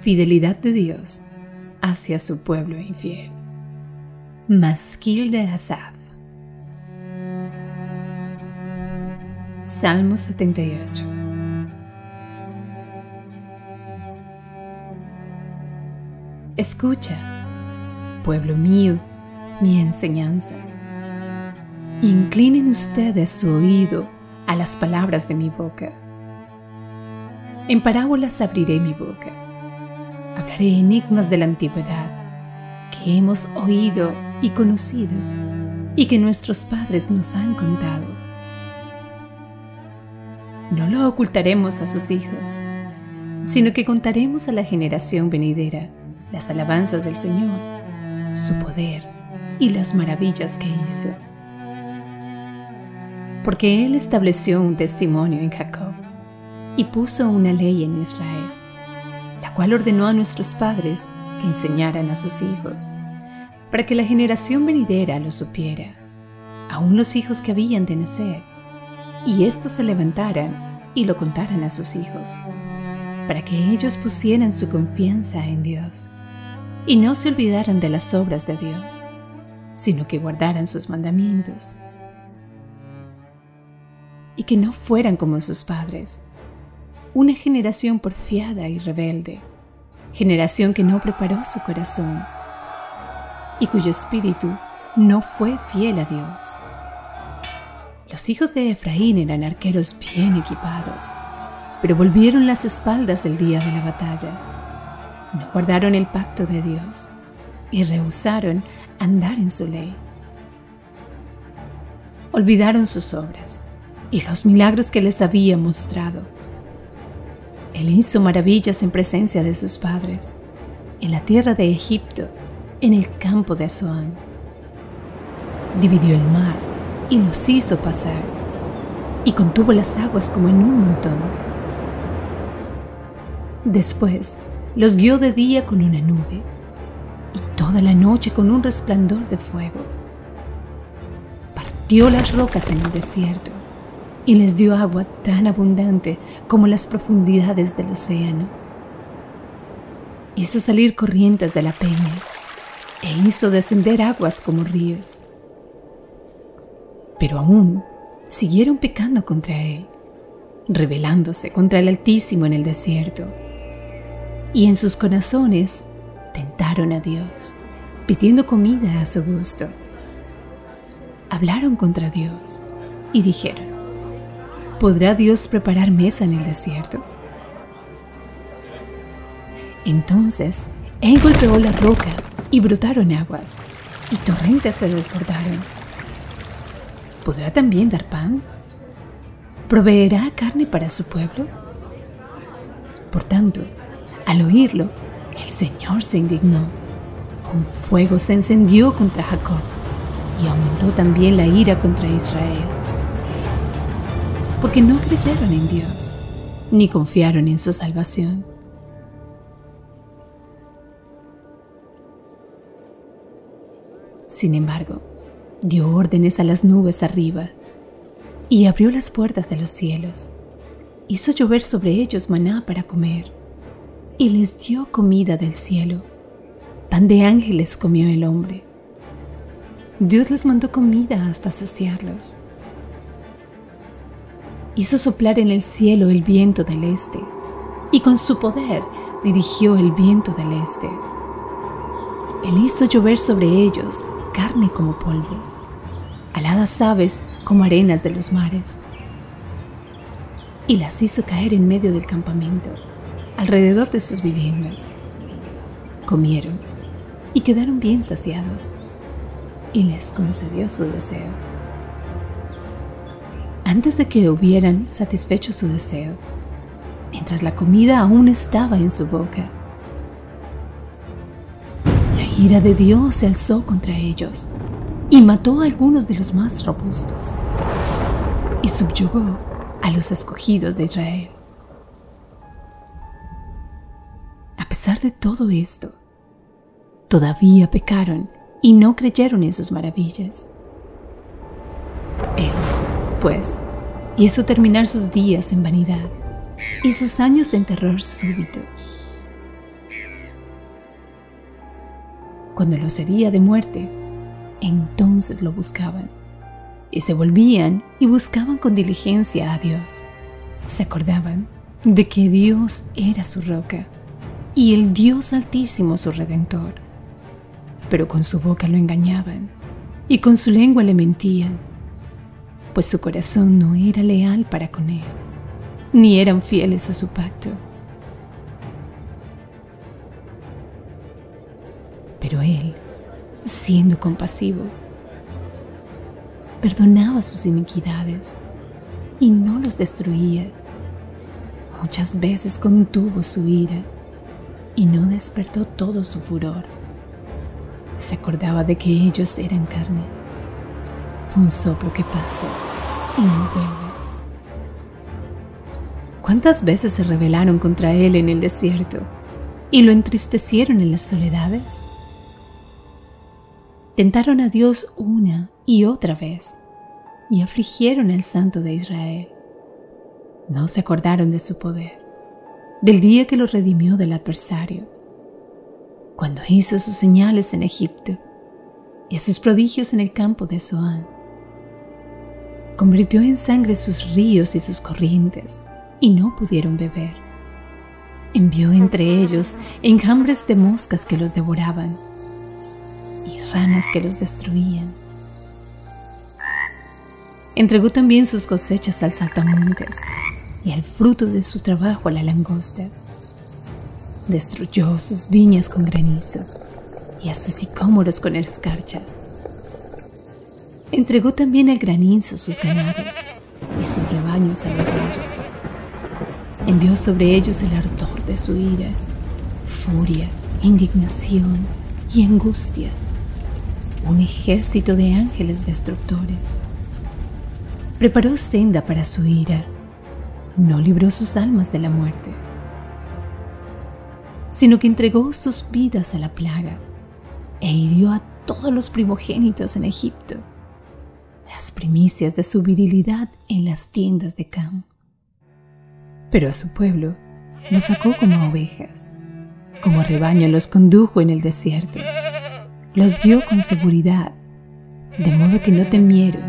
Fidelidad de Dios hacia su pueblo infiel. Masquil de Asaf. Salmo 78. Escucha, pueblo mío, mi enseñanza. Inclinen ustedes su oído a las palabras de mi boca. En parábolas abriré mi boca. Hablaré enigmas de la antigüedad que hemos oído y conocido y que nuestros padres nos han contado. No lo ocultaremos a sus hijos, sino que contaremos a la generación venidera las alabanzas del Señor, su poder y las maravillas que hizo. Porque Él estableció un testimonio en Jacob y puso una ley en Israel, la cual ordenó a nuestros padres que enseñaran a sus hijos, para que la generación venidera lo supiera, aun los hijos que habían de nacer, y éstos se levantaran y lo contaran a sus hijos, para que ellos pusieran su confianza en Dios y no se olvidaran de las obras de Dios, sino que guardaran sus mandamientos y que no fueran como sus padres una generación porfiada y rebelde, generación que no preparó su corazón y cuyo espíritu no fue fiel a Dios. Los hijos de Efraín eran arqueros bien equipados, pero volvieron las espaldas el día de la batalla. No guardaron el pacto de Dios y rehusaron andar en su ley. Olvidaron sus obras y los milagros que les había mostrado él hizo maravillas en presencia de sus padres, en la tierra de Egipto, en el campo de Azoán. Dividió el mar y los hizo pasar, y contuvo las aguas como en un montón. Después los guió de día con una nube, y toda la noche con un resplandor de fuego. Partió las rocas en el desierto y les dio agua tan abundante como las profundidades del océano. Hizo salir corrientes de la peña e hizo descender aguas como ríos. Pero aún siguieron pecando contra él, rebelándose contra el Altísimo en el desierto. Y en sus corazones tentaron a Dios, pidiendo comida a su gusto. Hablaron contra Dios y dijeron, ¿Podrá Dios preparar mesa en el desierto? Entonces, Él golpeó la roca y brotaron aguas, y torrentes se desbordaron. ¿Podrá también dar pan? ¿Proveerá carne para su pueblo? Por tanto, al oírlo, el Señor se indignó. Un fuego se encendió contra Jacob y aumentó también la ira contra Israel porque no creyeron en Dios, ni confiaron en su salvación. Sin embargo, dio órdenes a las nubes arriba y abrió las puertas de los cielos. Hizo llover sobre ellos maná para comer y les dio comida del cielo. Pan de ángeles comió el hombre. Dios les mandó comida hasta saciarlos hizo soplar en el cielo el viento del este, y con su poder dirigió el viento del este. Él hizo llover sobre ellos carne como polvo, aladas aves como arenas de los mares, y las hizo caer en medio del campamento, alrededor de sus viviendas. Comieron y quedaron bien saciados, y les concedió su deseo antes de que hubieran satisfecho su deseo, mientras la comida aún estaba en su boca. La ira de Dios se alzó contra ellos y mató a algunos de los más robustos y subyugó a los escogidos de Israel. A pesar de todo esto, todavía pecaron y no creyeron en sus maravillas. Pues hizo terminar sus días en vanidad y sus años en terror súbito. Cuando los hería de muerte, entonces lo buscaban y se volvían y buscaban con diligencia a Dios. Se acordaban de que Dios era su roca y el Dios altísimo su redentor. Pero con su boca lo engañaban y con su lengua le mentían, pues su corazón no era leal para con él, ni eran fieles a su pacto. Pero él, siendo compasivo, perdonaba sus iniquidades y no los destruía. Muchas veces contuvo su ira y no despertó todo su furor. Se acordaba de que ellos eran carne, un soplo que pasa ¿Cuántas veces se rebelaron contra él en el desierto y lo entristecieron en las soledades? Tentaron a Dios una y otra vez y afligieron al Santo de Israel. No se acordaron de su poder, del día que lo redimió del adversario, cuando hizo sus señales en Egipto y sus prodigios en el campo de Zoán. Convirtió en sangre sus ríos y sus corrientes y no pudieron beber. Envió entre ellos enjambres de moscas que los devoraban y ranas que los destruían. Entregó también sus cosechas al saltamontes y el fruto de su trabajo a la langosta. Destruyó sus viñas con granizo y a sus sicómoros con escarcha. Entregó también al granizo sus ganados y sus rebaños a. Envió sobre ellos el ardor de su ira, furia, indignación y angustia un ejército de ángeles destructores. Preparó senda para su ira, no libró sus almas de la muerte, sino que entregó sus vidas a la plaga e hirió a todos los primogénitos en Egipto, las primicias de su virilidad en las tiendas de Cam. Pero a su pueblo los sacó como ovejas, como rebaño los condujo en el desierto los vio con seguridad, de modo que no temieron,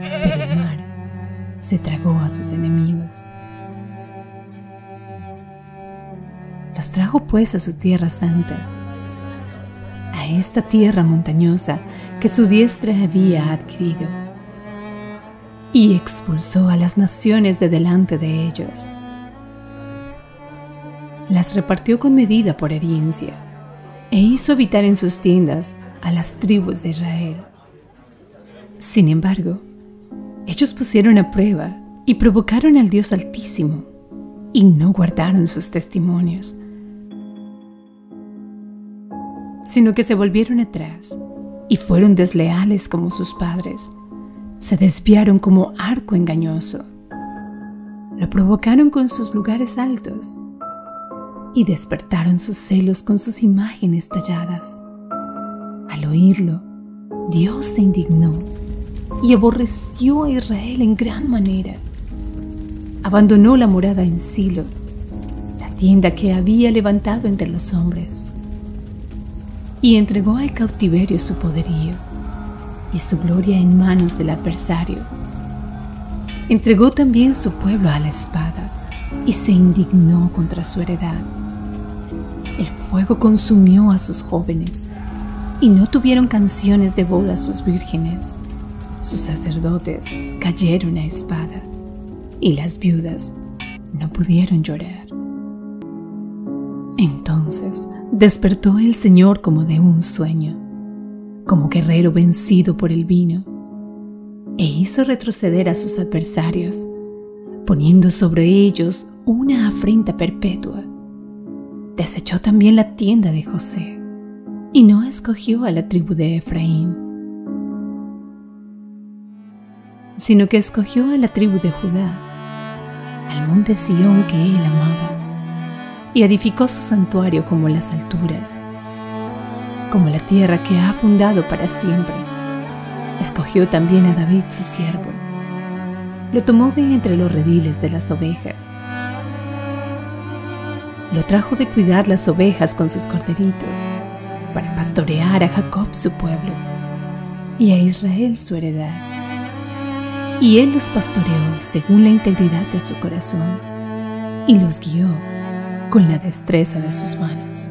pero el mar se tragó a sus enemigos. Los trajo pues a su tierra santa, esta tierra montañosa que su diestra había adquirido, y expulsó a las naciones de delante de ellos. Las repartió con medida por herencia e hizo habitar en sus tiendas a las tribus de Israel. Sin embargo, ellos pusieron a prueba y provocaron al Dios Altísimo y no guardaron sus testimonios, sino que se volvieron atrás y fueron desleales como sus padres, se desviaron como arco engañoso, lo provocaron con sus lugares altos y despertaron sus celos con sus imágenes talladas. Al oírlo, Dios se indignó y aborreció a Israel en gran manera. Abandonó la morada en Silo, la tienda que había levantado entre los hombres, y entregó al cautiverio su poderío y su gloria en manos del adversario. Entregó también su pueblo a la espada y se indignó contra su heredad. El fuego consumió a sus jóvenes y no tuvieron canciones de boda sus vírgenes. Sus sacerdotes cayeron a espada y las viudas no pudieron llorar. Entonces despertó el Señor como de un sueño, como guerrero vencido por el vino, e hizo retroceder a sus adversarios, poniendo sobre ellos una afrenta perpetua. Desechó también la tienda de José y no escogió a la tribu de Efraín, sino que escogió a la tribu de Judá, al monte Sión que él amaba, y edificó su santuario como las alturas, como la tierra que ha fundado para siempre. Escogió también a David su siervo, lo tomó de entre los rediles de las ovejas lo trajo de cuidar las ovejas con sus corderitos, para pastorear a Jacob su pueblo y a Israel su heredad. Y él los pastoreó según la integridad de su corazón y los guió con la destreza de sus manos.